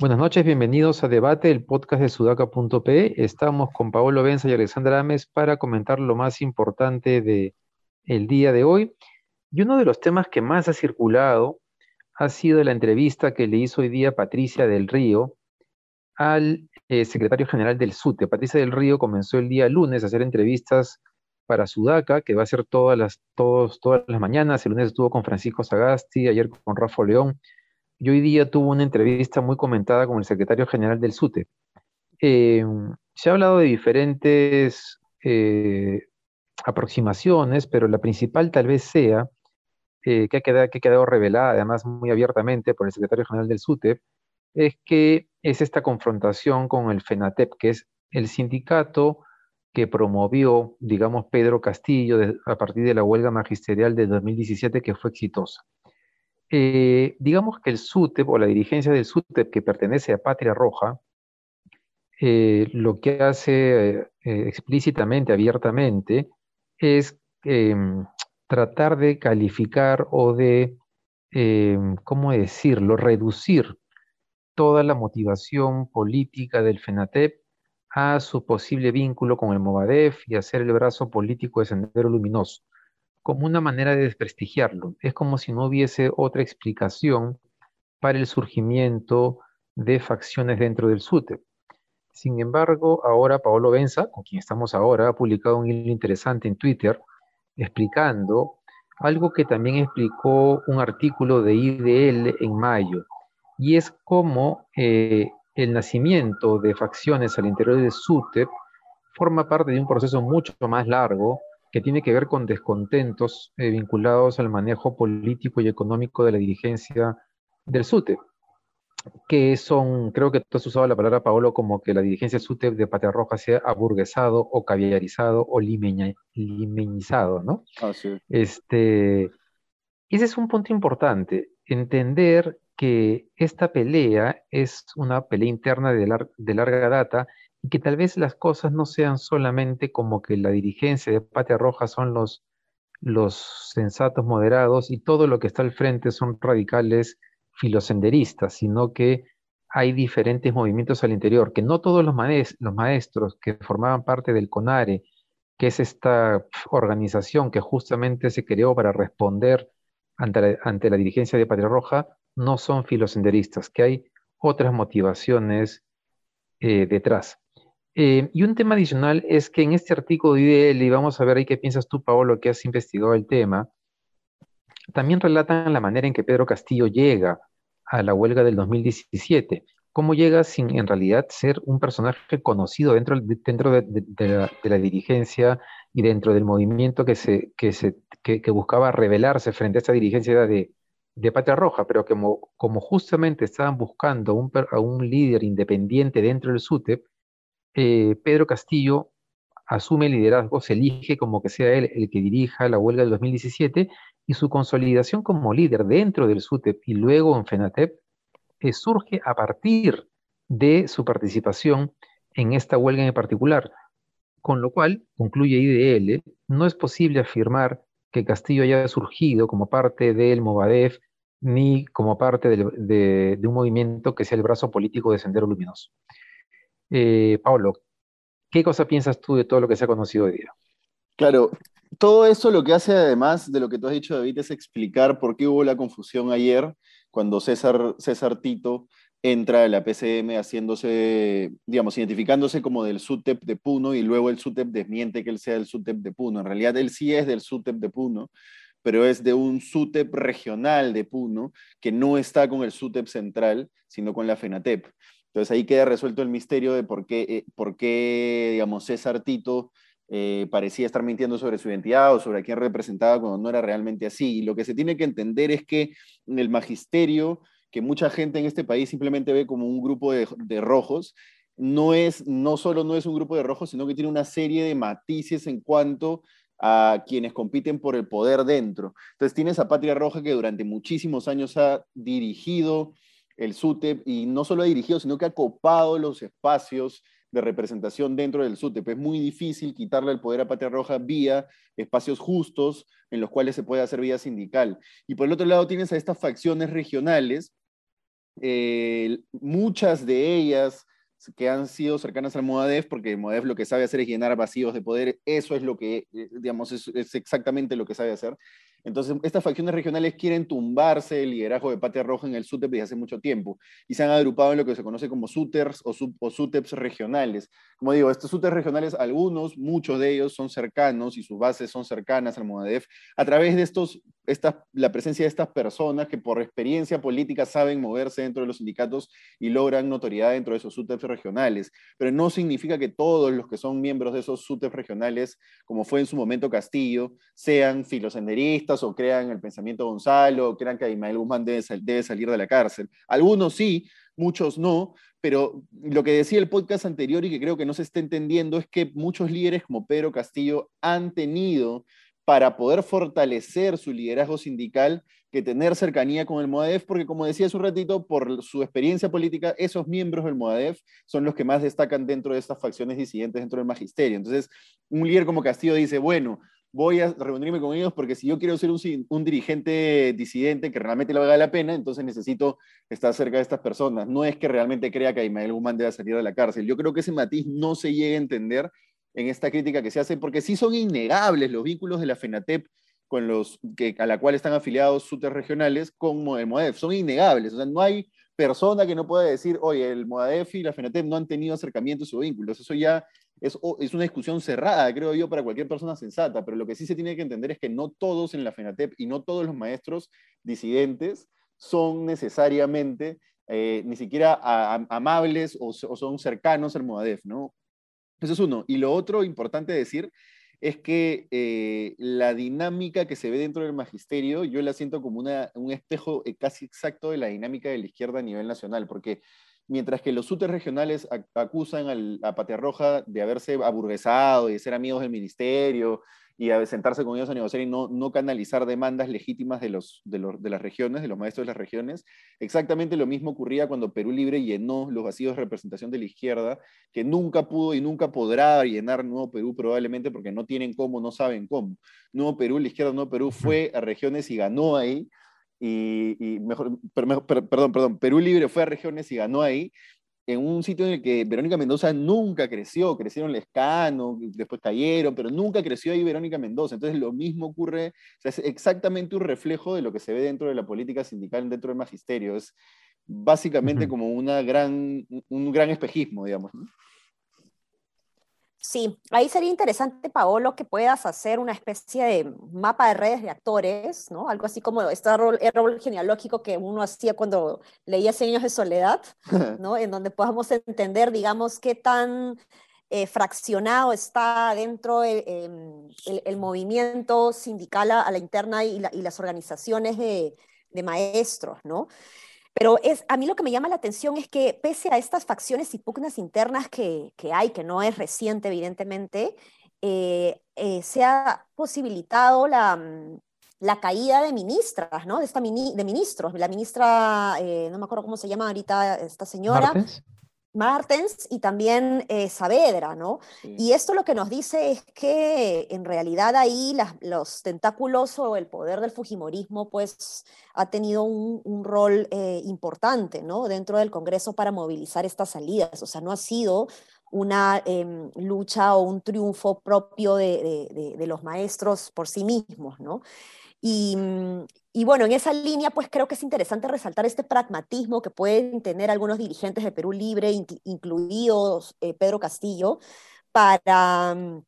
Buenas noches, bienvenidos a Debate, el podcast de sudaca.p. Estamos con Paolo Benza y Alexandra Ames para comentar lo más importante del el día de hoy. Y uno de los temas que más ha circulado ha sido la entrevista que le hizo hoy día Patricia del Río al eh, secretario general del SUTE. Patricia del Río comenzó el día lunes a hacer entrevistas para Sudaca, que va a ser todas las, todos, todas las mañanas. El lunes estuvo con Francisco Sagasti, ayer con Rafa León y hoy día tuvo una entrevista muy comentada con el secretario general del SUTE. Eh, se ha hablado de diferentes eh, aproximaciones, pero la principal tal vez sea, que, ha quedado, que ha quedado revelada además muy abiertamente por el secretario general del SUTE, es que es esta confrontación con el FENATEP, que es el sindicato que promovió, digamos, Pedro Castillo a partir de la huelga magisterial de 2017 que fue exitosa. Eh, digamos que el SUTEP o la dirigencia del SUTEP que pertenece a Patria Roja, eh, lo que hace eh, explícitamente, abiertamente, es em, tratar de calificar o de, em, ¿cómo decirlo?, reducir toda la motivación política del FENATEP a su posible vínculo con el Movadef y hacer el brazo político de Sendero Luminoso como una manera de desprestigiarlo. Es como si no hubiese otra explicación para el surgimiento de facciones dentro del SUTE. Sin embargo, ahora Paolo Benza, con quien estamos ahora, ha publicado un hilo interesante en Twitter explicando algo que también explicó un artículo de IDL en mayo, y es cómo eh, el nacimiento de facciones al interior del SUTEP forma parte de un proceso mucho más largo que tiene que ver con descontentos eh, vinculados al manejo político y económico de la dirigencia del SUTE, que son, creo que tú has usado la palabra, Paolo, como que la dirigencia SUTE de Patria Roja sea aburguesado o caviarizado o limeñizado, ¿no? Ah, sí. Este, ese es un punto importante, entender que esta pelea es una pelea interna de, larga data y que tal vez las cosas no sean solamente como que la dirigencia de Patria Roja son los, los sensatos moderados y todo lo que está al frente son radicales filosenderistas, sino que hay diferentes movimientos al interior, que no todos los, los maestros que formaban parte del CONARE, que es esta organización que justamente se creó para responder ante la, ante la dirigencia de Patria Roja, no son filosenderistas, que hay otras motivaciones eh, detrás. Eh, y un tema adicional es que en este artículo de IDL, y vamos a ver ahí qué piensas tú, Paolo, que has investigado el tema, también relatan la manera en que Pedro Castillo llega a la huelga del 2017. Cómo llega sin en realidad ser un personaje conocido dentro, dentro de, la, dirigencia y dentro del movimiento que, se, que, se, que, buscaba rebelarse frente a esa dirigencia de, de Patria Roja, pero como, como justamente estaban buscando un, a un líder independiente dentro del SUTEP, eh, Pedro Castillo asume el liderazgo, se elige como que sea él el que dirija la huelga del 2017 y su consolidación como líder dentro del SUTEP y luego en FENATEP eh, surge a partir de su participación en esta huelga en particular. Con lo cual, concluye IDL, no es posible afirmar que Castillo haya surgido como parte del Movadef ni como parte de, un movimiento que sea el brazo político de Sendero Luminoso. Eh, Pablo, ¿qué cosa piensas tú de todo lo que se ha conocido hoy día? Claro, todo eso lo que hace además de lo que tú has dicho, David, es explicar por qué hubo la confusión ayer cuando César, César Tito entra a la PCM haciéndose, digamos, identificándose como del SUTEP de Puno y luego el SUTEP desmiente que él sea del SUTEP de Puno. En realidad él sí es del SUTEP de Puno, pero es de un SUTEP regional de Puno que no está con el SUTEP central, sino con la FENATEP. Entonces ahí queda resuelto el misterio de por qué, eh, por qué digamos, César Tito eh, parecía estar mintiendo sobre su identidad o sobre a quién representaba cuando no era realmente así. Y lo que se tiene que entender es que el magisterio, que mucha gente en este país simplemente ve como un grupo de, de rojos, no, es, no solo no es un grupo de rojos, sino que tiene una serie de matices en cuanto a quienes compiten por el poder dentro. Entonces tienes a Patria Roja que durante muchísimos años ha dirigido el SUTEP y no solo ha dirigido, sino que ha copado los espacios de representación dentro del SUTEP. Es muy difícil quitarle el poder a Patria Roja vía espacios justos en los cuales se puede hacer vía sindical. Y por el otro lado tienes a estas facciones regionales, eh, muchas de ellas que han sido cercanas al Modef, porque Modef lo que sabe hacer es llenar vacíos de poder, eso es lo que, eh, digamos, es exactamente lo que sabe hacer. Entonces, estas facciones regionales quieren tumbarse el liderazgo de Patria Roja en el SUTEP desde hace mucho tiempo y se han agrupado en lo que se conoce como SUTERs o, SUTEPs regionales. Como digo, estos SUTEPs regionales, algunos, muchos de ellos son cercanos y sus bases son cercanas al MODEF a través de estos, esta, la presencia de estas personas que por experiencia política saben moverse dentro de los sindicatos y logran notoriedad dentro de esos SUTEPs regionales. Pero no significa que todos los que son miembros de esos SUTEPs regionales, como fue en su momento Castillo, sean filosenderistas o crean el pensamiento Gonzalo, crean que Ismael Guzmán debe, debe salir de la cárcel. Algunos sí, muchos no, pero lo que decía el podcast anterior y que creo que no se está entendiendo es que muchos líderes como Pedro Castillo han tenido para poder fortalecer su liderazgo sindical que tener cercanía con el MOADEF, porque como decía hace un ratito, por su experiencia política, esos miembros del MOADEF son los que más destacan dentro de estas facciones disidentes dentro del magisterio. Entonces, un líder como Castillo dice, bueno, voy a reunirme con ellos porque si yo quiero ser un, dirigente disidente que realmente le valga la pena, entonces necesito estar cerca de estas personas. No es que realmente crea que Ismael Guzmán deba salir de la cárcel. Yo creo que ese matiz no se llega a entender en esta crítica que se hace, porque sí son innegables los vínculos de la FENATEP con los que, a la cual están afiliados SUTES regionales con el MODEF. Son innegables. O sea, no hay persona que no pueda decir, oye, el MODEF y la FENATEP no han tenido acercamientos o vínculos. Eso ya es, es, una discusión cerrada, creo yo, para cualquier persona sensata, pero lo que sí se tiene que entender es que no todos en la FENATEP y no todos los maestros disidentes son necesariamente eh, ni siquiera amables o, son cercanos al MOADEF, ¿no? Eso es uno. Y lo otro importante decir es que eh, la dinámica que se ve dentro del magisterio, yo la siento como una, un espejo eh, casi exacto de la dinámica de la izquierda a nivel nacional, porque mientras que los SUTES regionales acusan a Patria Roja de haberse aburguesado y de ser amigos del ministerio y de sentarse con ellos a negociar y no, no canalizar demandas legítimas de, los, de, de, las regiones, de los maestros de las regiones. Exactamente lo mismo ocurría cuando Perú Libre llenó los vacíos de representación de la izquierda, que nunca pudo y nunca podrá llenar Nuevo Perú probablemente porque no tienen cómo, no saben cómo. Nuevo Perú, la izquierda Nuevo Perú fue a regiones y ganó ahí y, mejor, perdón, perdón, Perú Libre fue a regiones y ganó ahí, en un sitio en el que Verónica Mendoza nunca creció, crecieron Lescano, después cayeron, pero nunca creció ahí Verónica Mendoza. Entonces lo mismo ocurre, es exactamente un reflejo de lo que se ve dentro de la política sindical, dentro del magisterio. Es básicamente como una gran, un gran espejismo, digamos. Sí, ahí sería interesante, Paolo, que puedas hacer una especie de mapa de redes de actores, ¿no? Algo así como este árbol, genealógico que uno hacía cuando leía Cien años de soledad, ¿no? En donde podamos entender, digamos, qué tan eh, fraccionado está dentro em, el, movimiento sindical a, la interna y, las organizaciones de, de maestros, ¿no? Pero es, a mí lo que me llama la atención es que pese a estas facciones y pugnas internas que, que hay, que no es reciente evidentemente, eh, eh, se ha posibilitado la, mm, la, caída de ministras, ¿no? De, esta de ministros. La ministra, eh, no me acuerdo cómo se llama ahorita esta señora. Martens y también eh, Saavedra, ¿no? Y esto lo que nos dice es que en realidad ahí los tentáculos o el poder del Fujimorismo pues ha tenido un, rol eh, importante, ¿no? Dentro del Congreso para movilizar estas salidas, o sea, no ha sido una em, lucha o un triunfo propio de, de, los maestros por sí mismos, ¿no? Y, mm, y bueno, en esa línea, pues creo que es interesante resaltar este pragmatismo que pueden tener algunos dirigentes de Perú Libre, incluidos eh, Pedro Castillo, para mm,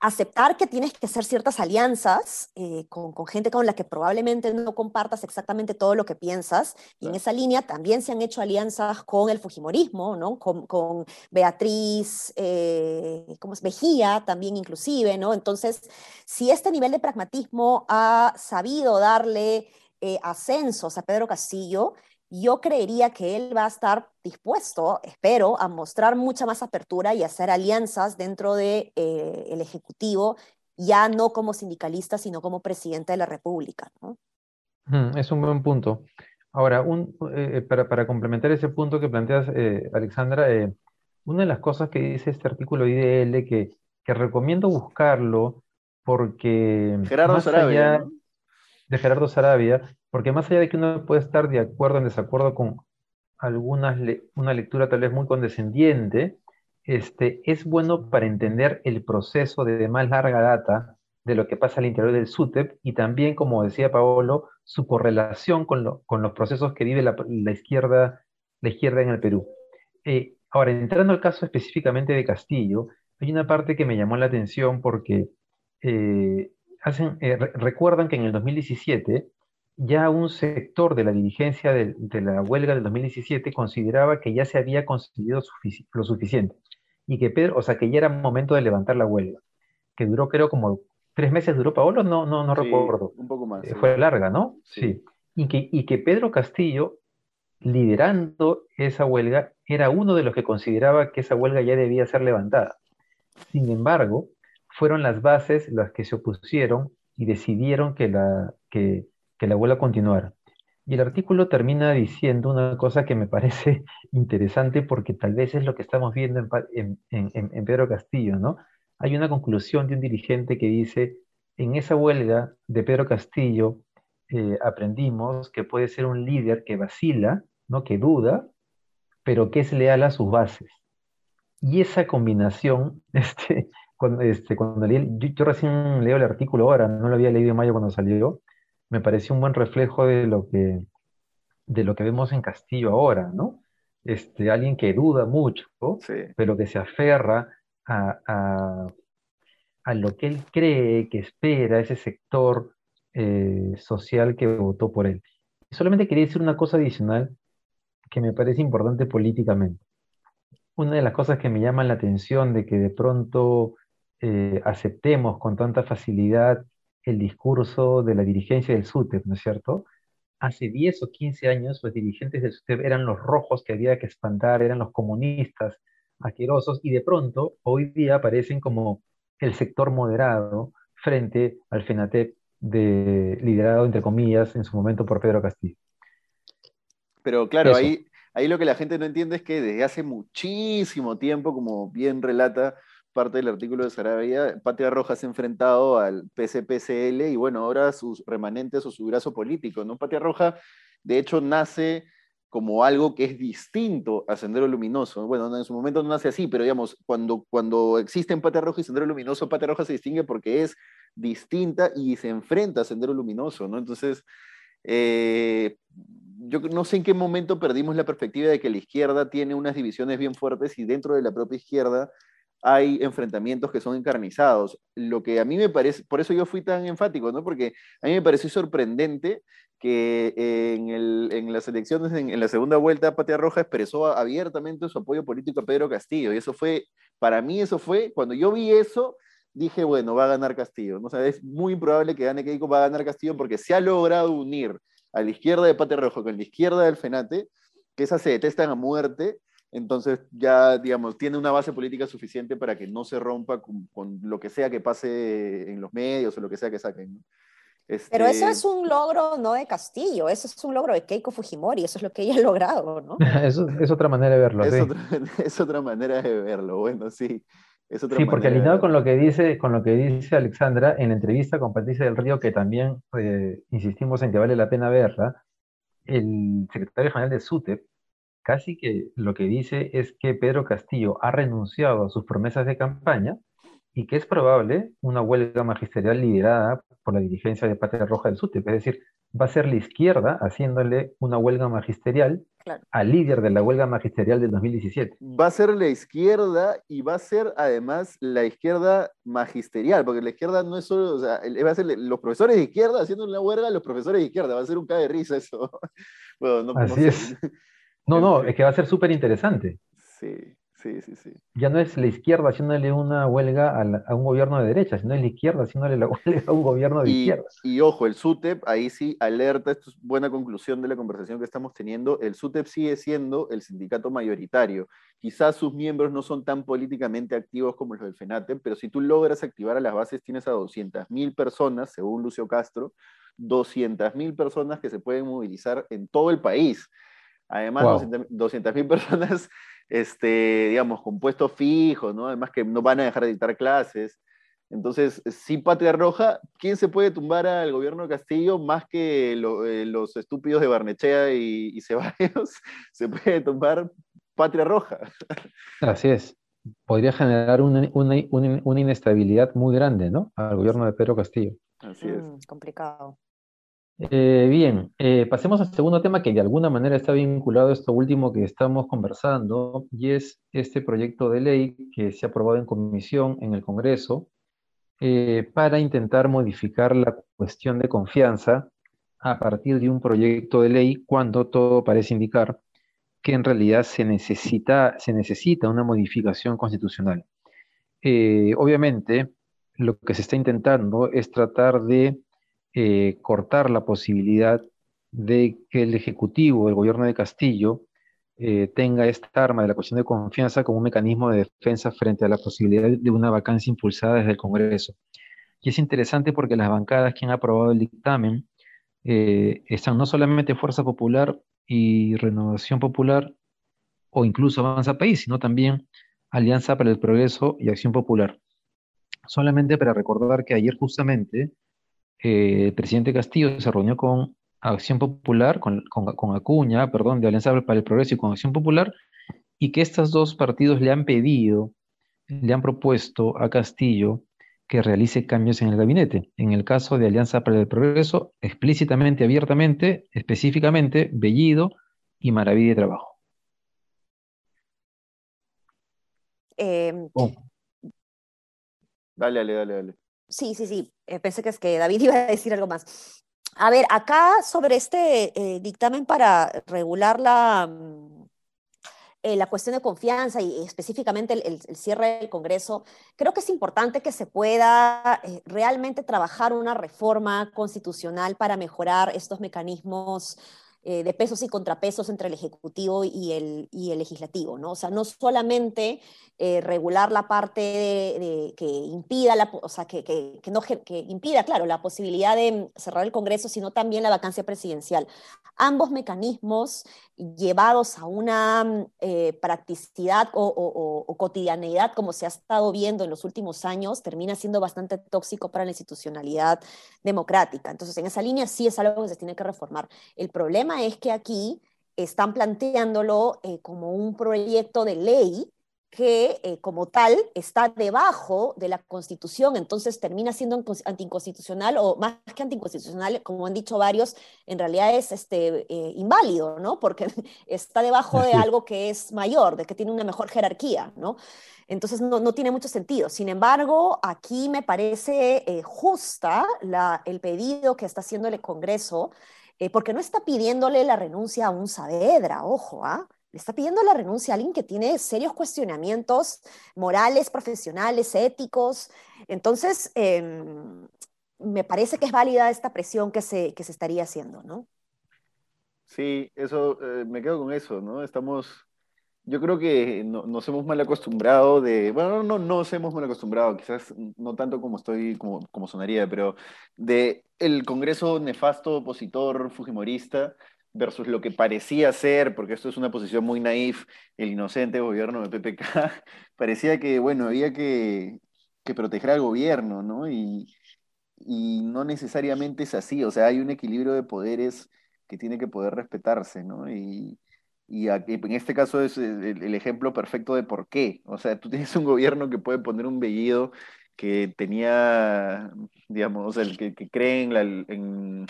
aceptar que tienes que hacer ciertas alianzas eh, con, gente con la que probablemente no compartas exactamente todo lo que piensas. Y en esa línea también se han hecho alianzas con el Fujimorismo, ¿no? con, Beatriz, eh, ¿cómo es? Mejía también inclusive. ¿no? Entonces, si este nivel de pragmatismo ha sabido darle eh, ascensos a Pedro Castillo, yo creería que él va a estar dispuesto, espero, a mostrar mucha más apertura y hacer alianzas dentro del de, eh, el Ejecutivo, ya no como sindicalista, sino como presidente de la República. Es un buen punto. Ahora, un, eh, para, para, complementar ese punto que planteas, eh, Alexandra, una de las cosas que dice este artículo IDL que, que recomiendo buscarlo porque Gerardo más Sarabia, allá ¿no? De Gerardo Sarabia, porque más allá de que uno puede estar de acuerdo o en desacuerdo con algunas le- una lectura tal vez muy condescendiente, este, es bueno para entender el proceso de más larga data de lo que pasa al interior del SUTEP y también, como decía Paolo, su correlación con, lo- con los procesos que vive la, izquierda, la izquierda en el Perú. Eh, ahora, entrando al caso específicamente de Castillo, hay una parte que me llamó la atención porque eh, hacen, eh, re- recuerdan que en el 2017 ya un sector de la dirigencia de, de la huelga del 2017 consideraba que ya se había conseguido sufici- lo suficiente y que Pedro, o sea, que ya era momento de levantar la huelga, que duró creo como tres meses duró Paolo, no, no, no Sí, recuerdo. un poco más. Eh, sí. fue larga, ¿no? Sí. Sí. Y que, y que Pedro Castillo, liderando esa huelga, era uno de los que consideraba que esa huelga ya debía ser levantada. Sin embargo, fueron las bases las que se opusieron y decidieron que la, que, la huelga continuara. Y el artículo termina diciendo una cosa que me parece interesante porque tal vez es lo que estamos viendo en- en- en- en Pedro Castillo, ¿no? Hay una conclusión de un dirigente que dice, en esa huelga de Pedro Castillo eh, aprendimos que puede ser un líder que vacila, ¿no? Que duda, pero que es leal a sus bases. Y esa combinación, este, cuando, este, cuando leí, el- yo, yo recién leo el artículo ahora, no lo había leído en mayo cuando salió, me pareció un buen reflejo de lo que, de lo que vemos en Castillo ahora, ¿no? Este, alguien que duda mucho, Sí. pero que se aferra a, a- a lo que él cree, que espera ese sector eh, social que votó por él. Solamente quería decir una cosa adicional que me parece importante políticamente. Una de las cosas que me llaman la atención de que de pronto eh, aceptemos con tanta facilidad el discurso de la dirigencia del SUTEP, ¿no es cierto? Hace 10 o 15 años los dirigentes del SUTEP eran los rojos que había que espantar, eran los comunistas asquerosos y de pronto hoy día aparecen como el sector moderado frente al FENATEP de, liderado entre comillas en su momento por Pedro Castillo. Pero claro, Eso. ahí, ahí lo que la gente no entiende es que desde hace muchísimo tiempo, como bien relata parte del artículo de Sarabia, Patria Roja se ha enfrentado al PCPCL y bueno, ahora sus remanentes o su brazo político, ¿no? Patria Roja, de hecho, nace como algo que es distinto a Sendero Luminoso. Bueno, en su momento no nace así, pero digamos, cuando, cuando existen Patria Roja y Sendero Luminoso, Patria Roja se distingue porque es distinta y se enfrenta a Sendero Luminoso, ¿no? Entonces, eh, yo no sé en qué momento perdimos la perspectiva de que la izquierda tiene unas divisiones bien fuertes y dentro de la propia izquierda hay enfrentamientos que son encarnizados. Lo que a mí me parece, por eso yo fui tan enfático, ¿no? Porque a mí me pareció sorprendente que en, el, en las elecciones, en, la segunda vuelta, Patria Roja expresó abiertamente su apoyo político a Pedro Castillo. Y eso fue, para mí eso fue, cuando yo vi eso, dije, bueno, va a ganar Castillo. ¿no? O es muy improbable que gane Keiko, va a ganar Castillo porque se ha logrado unir a la izquierda de Patria Roja con la izquierda del FENATE, que esas se detestan a muerte, entonces ya, digamos, tiene una base política suficiente para que no se rompa con, con lo que sea que pase en los medios o lo que sea que saquen. ¿no? Este... Pero eso es un logro no de Castillo, eso es un logro de Keiko Fujimori, eso es lo que ella ha logrado, ¿no? eso es otra manera de verlo. Es, sí. otra, es otra manera de verlo, bueno, sí. Es otra sí, porque alineado con lo que dice, con lo que dice Alexandra en la entrevista con Patricia del Río, que también eh, insistimos en que vale la pena verla, el secretario general de SUTEP casi que lo que dice es que Pedro Castillo ha renunciado a sus promesas de campaña y que es probable una huelga magisterial liderada por la dirigencia de Patria Roja del SUTEP, es decir, va a ser la izquierda haciéndole una huelga magisterial claro. al líder de la huelga magisterial del 2017. Va a ser la izquierda y va a ser además la izquierda magisterial, porque la izquierda no es solo, o sea, va a ser los profesores de izquierda haciendo una huelga a los profesores de izquierda, va a ser un cae de risa eso. bueno, no, Así no es. No, no, es que va a ser súper interesante. Sí, sí, sí, sí. Ya no es la izquierda haciéndole una huelga a, la, a, un gobierno de derecha, sino es la izquierda haciéndole la huelga a un gobierno de y, izquierda. Y ojo, el SUTEP, ahí sí, alerta, esto es buena conclusión de la conversación que estamos teniendo, el SUTEP sigue siendo el sindicato mayoritario. Quizás sus miembros no son tan políticamente activos como los del FENATEP, pero si tú logras activar a las bases, tienes a 200.000 personas, según Lucio Castro, 200.000 personas que se pueden movilizar en todo el país. Además, wow. 200.000 personas este, digamos, con puestos fijos, ¿no? Además que no van a dejar de dictar clases. Entonces, si Patria Roja, ¿quién se puede tumbar al gobierno de Castillo más que eh, los estúpidos de Barnechea y, y Ceballos? Se puede tumbar Patria Roja. Así es. Podría generar una, una, inestabilidad muy grande, ¿no? Al gobierno de Pedro Castillo. Así es. Mm, complicado. Eh, bien, eh, pasemos al segundo tema que de alguna manera está vinculado a esto último que estamos conversando, y es este proyecto de ley que se ha aprobado en comisión en el Congreso eh, para intentar modificar la cuestión de confianza a partir de un proyecto de ley cuando todo parece indicar que en realidad se necesita, se necesita una modificación constitucional. obviamente, lo que se está intentando es tratar de eh, cortar la posibilidad de que el Ejecutivo, el gobierno de Castillo, eh, tenga esta arma de la cuestión de confianza como un mecanismo de defensa frente a la posibilidad de una vacancia impulsada desde el Congreso. Y es interesante porque las bancadas que han aprobado el dictamen eh, están no solamente Fuerza Popular y Renovación Popular o incluso Avanza País, sino también Alianza para el Progreso y Acción Popular. Solamente para recordar que ayer justamente eh, el presidente Castillo se reunió con Acción Popular, con, Acuña, perdón, de Alianza para el Progreso y con Acción Popular, y que estos dos partidos le han pedido, le han propuesto a Castillo que realice cambios en el gabinete. En el caso de Alianza para el Progreso, explícitamente, abiertamente, específicamente, Bellido y Maravilla de Trabajo. Em, oh. Dale, dale, dale, dale. Sí, sí, sí. Eh, pensé que es que David iba a decir algo más. A ver, acá sobre este eh, dictamen para regular la, mm, eh, la cuestión de confianza y específicamente el, cierre del Congreso, creo que es importante que se pueda realmente trabajar una reforma constitucional para mejorar estos mecanismos eh, de pesos y contrapesos entre el Ejecutivo y el, y el Legislativo, ¿no? O sea, no solamente eh, regular la parte de, que impida, la, o sea, que, que, no, que impida, claro, la posibilidad de cerrar el Congreso, sino también la vacancia presidencial. Ambos mecanismos llevados a una eh, practicidad o, o, cotidianeidad, como se ha estado viendo en los últimos años, termina siendo bastante tóxico para la institucionalidad democrática. Entonces, en esa línea sí es algo que se tiene que reformar. El problema es que aquí están planteándolo eh, como un proyecto de ley que eh, como tal está debajo de la Constitución, entonces termina siendo anticonstitucional o más que anticonstitucional, como han dicho varios, en realidad es este, eh, inválido, ¿no? Porque está debajo de algo que es mayor, de que tiene una mejor jerarquía, ¿no? Entonces no, no tiene mucho sentido. Sin embargo, aquí me parece justa la, el pedido que está haciendo el Congreso eh, porque no está pidiéndole la renuncia a un Saavedra, ojo, ¿ah? Le está pidiendo la renuncia a alguien que tiene serios cuestionamientos morales, profesionales, éticos. Entonces, em, me parece que es válida esta presión que se, que se estaría haciendo, ¿no? Sí, eso, eh, me quedo con eso, ¿no? Estamos yo creo que nos hemos mal acostumbrado de, bueno, no, no nos hemos mal acostumbrado, quizás no tanto como estoy, como, como sonaría, pero de el Congreso nefasto opositor fujimorista versus lo que parecía ser, porque esto es una posición muy naif, el inocente gobierno de PPK, parecía que, bueno, había que, que proteger al gobierno, ¿no? Y, y no necesariamente es así, o sea, hay un equilibrio de poderes que tiene que poder respetarse, ¿no? Y, y en este caso es el, ejemplo perfecto de por qué. O sea, tú tienes un gobierno que puede poner un vellido que tenía, digamos, el que, cree en la, en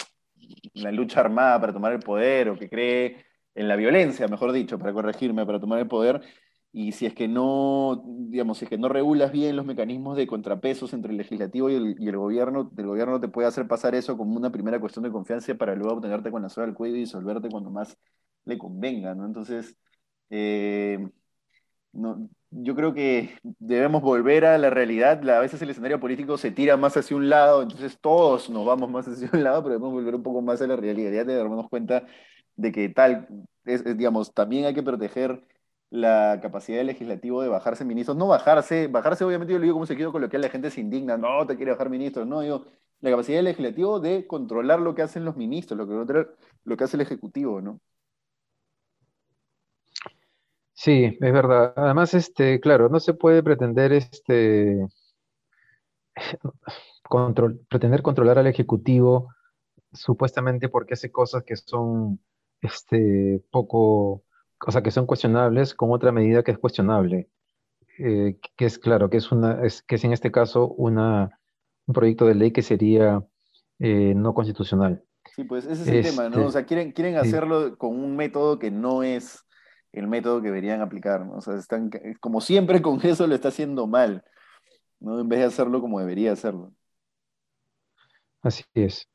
la, lucha armada para tomar el poder o que cree en la violencia, mejor dicho, para corregirme, para tomar el poder. Y si es que no, digamos, si es que no regulas bien los mecanismos de contrapesos entre el legislativo y el, y el gobierno, el gobierno te puede hacer pasar eso como una primera cuestión de confianza para luego obtenerte con la soga al cuello y disolverte cuando más le convenga, ¿no? Entonces, eh, no, yo creo que debemos volver a la realidad. A veces el escenario político se tira más hacia un lado, entonces todos nos vamos más hacia un lado, pero debemos volver un poco más a la realidad de darnos cuenta de que tal, es, digamos, también hay que proteger la capacidad del legislativo de bajarse ministros, no bajarse, bajarse obviamente yo lo digo como se quiero coloquial, la gente se indigna, no te quiere bajar ministros, no, yo, la capacidad del legislativo de controlar lo que hacen los ministros, lo que, lo que hace el ejecutivo, ¿no? Sí, es verdad. Además, este, claro, no se puede pretender este control, pretender controlar al Ejecutivo supuestamente porque hace cosas que son este, poco, o sea, que son cuestionables con otra medida que es cuestionable, eh, que es claro, que es una, es, que es en este caso una, un proyecto de ley que sería eh, no constitucional. Sí, pues ese es el tema, ¿no? O sea, quieren, quieren hacerlo con un método que no es el método que deberían aplicar, ¿no? O sea, están, como siempre el Congreso lo está haciendo mal, ¿no? En vez de hacerlo como debería hacerlo. Así es.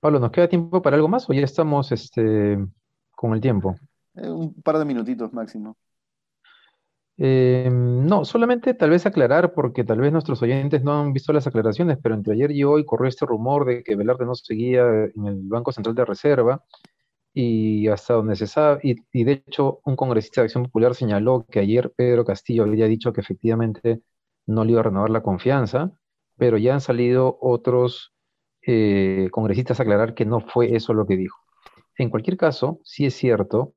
Pablo, ¿nos queda tiempo para algo más o ya estamos este, con el tiempo? Eh, un par de minutitos máximo. Eh, no, solamente tal vez aclarar, porque tal vez nuestros oyentes no han visto las aclaraciones, pero entre ayer y hoy corrió este rumor de que Velarde no seguía en el Banco Central de Reserva y hasta donde se sabe, y, de hecho un congresista de Acción Popular señaló que ayer Pedro Castillo había dicho que efectivamente no le iba a renovar la confianza, pero ya han salido otros eh, congresistas aclarar que no fue eso lo que dijo. En cualquier caso, sí es cierto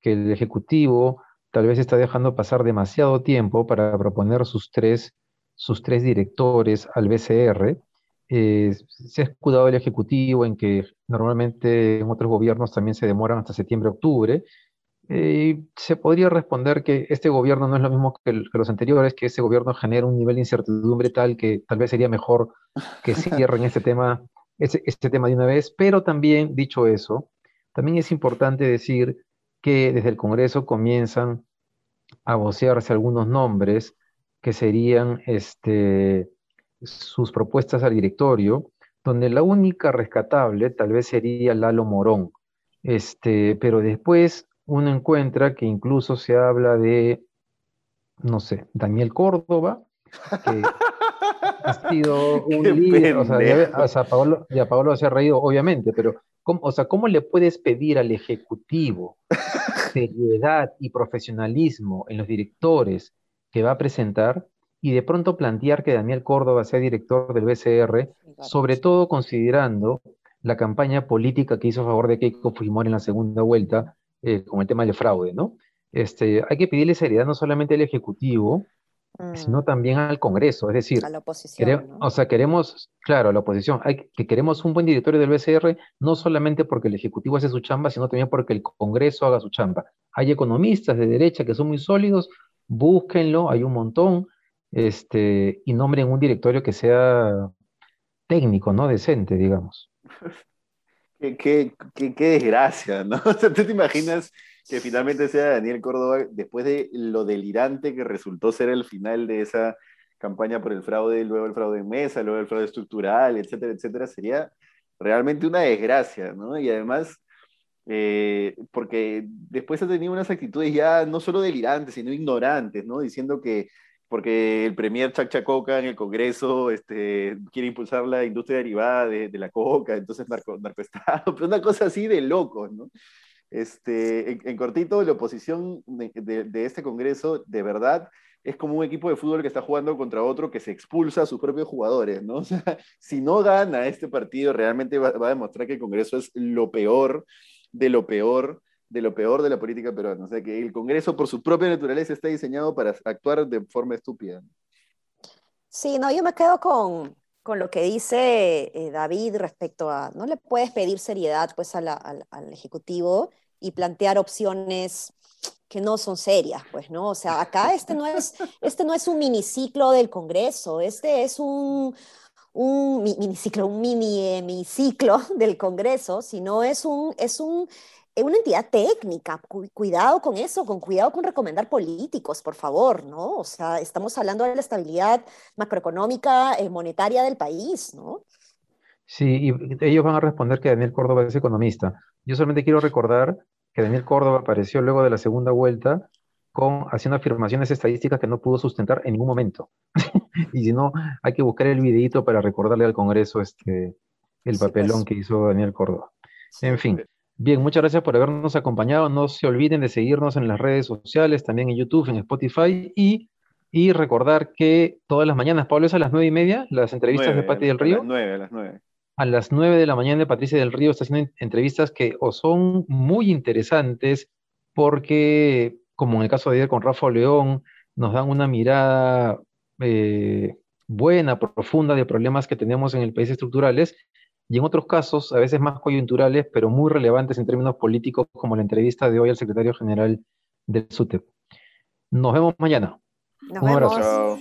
que el Ejecutivo tal vez está dejando pasar demasiado tiempo para proponer sus tres, sus tres directores al BCR. Eh, se ha escudado el Ejecutivo en que normalmente en otros gobiernos también se demoran hasta septiembre-octubre. Eh, se podría responder que este gobierno no es lo mismo que, que, los anteriores, que ese gobierno genera un nivel de incertidumbre tal que tal vez sería mejor que cierren este tema, este, este tema de una vez, pero también, dicho eso, también es importante decir que desde el Congreso comienzan a vocearse algunos nombres que serían este, sus propuestas al directorio, donde la única rescatable tal vez sería Lalo Morón. Este, pero después uno encuentra que incluso se habla de, no sé, Daniel Córdoba, que ha sido un líder, o sea, ya, Paolo, ya Paolo se ha reído, obviamente, pero ¿cómo, o sea, ¿cómo le puedes pedir al Ejecutivo seriedad y profesionalismo en los directores que va a presentar y de pronto plantear que Daniel Córdoba sea director del BCR, sobre todo considerando la campaña política que hizo a favor de Keiko Fujimori en la segunda vuelta eh, con el tema del fraude, ¿no? Este, hay que pedirle seriedad no solamente al Ejecutivo, sino mm. también al Congreso, es decir, a la oposición, o sea, queremos, claro, a la oposición, hay, que queremos un buen directorio del BCR, no solamente porque el Ejecutivo hace su chamba, sino también porque el Congreso haga su chamba. Hay economistas de derecha que son muy sólidos, búsquenlo, hay un montón, este, y nombren un directorio que sea técnico, ¿no? Decente, digamos. qué, qué, qué, desgracia, ¿no? ¿tú te imaginas que finalmente sea Daniel Córdoba, después de lo delirante que resultó ser el final de esa campaña por el fraude, luego el fraude en mesa, luego el fraude estructural, etcétera, etcétera, sería realmente una desgracia, ¿no? Y además, eh, porque después ha tenido unas actitudes ya no solo delirantes, sino ignorantes, ¿no? Diciendo que porque el premier Chachacoca en el Congreso este, quiere impulsar la industria derivada de, de la coca, entonces narco, narcoestado, pero una cosa así de locos, ¿no? Este, en, cortito, la oposición de, este Congreso, de verdad, es como un equipo de fútbol que está jugando contra otro que se expulsa a sus propios jugadores, ¿no? O sea, si no gana este partido, realmente va, a demostrar que el Congreso es lo peor de lo peor de lo peor de la política peruana. O sea, que el Congreso, por su propia naturaleza, está diseñado para actuar de forma estúpida. Sí, no, yo me quedo con, con lo que dice eh, David respecto a, no le puedes pedir seriedad pues al, al Ejecutivo y plantear opciones que no son serias, pues, ¿no? O sea, acá este no es, este no es un miniciclo del Congreso, este es un, un miniciclo, un mini hemiciclo del Congreso, sino es un, es un, una entidad técnica. Cuidado con eso, con cuidado con recomendar políticos, por favor, ¿no? O sea, estamos hablando de la estabilidad macroeconómica, eh, monetaria del país, ¿no? Sí, y ellos van a responder que Daniel Córdoba es economista. Yo solamente quiero recordar que Daniel Córdoba apareció luego de la segunda vuelta con, haciendo afirmaciones estadísticas que no pudo sustentar en ningún momento. y si no, hay que buscar el videito para recordarle al Congreso este, el papelón pues. que hizo Daniel Córdoba. En fin. Bien, muchas gracias por habernos acompañado. No se olviden de seguirnos en las redes sociales, también en YouTube, en Spotify y, y recordar que todas las mañanas, Pablo, es a las nueve y media, las entrevistas de Pati del Río. A las nueve, a las nueve a las 9 de la mañana de Patricia del Río está haciendo entrevistas que o son muy interesantes porque como en el caso de ayer con Rafa León, nos dan una mirada eh, buena, profunda de problemas que tenemos en el país estructurales, y en otros casos, a veces más coyunturales, pero muy relevantes en términos políticos, como la entrevista de hoy al secretario general del SUTEP. Nos vemos mañana. Un abrazo.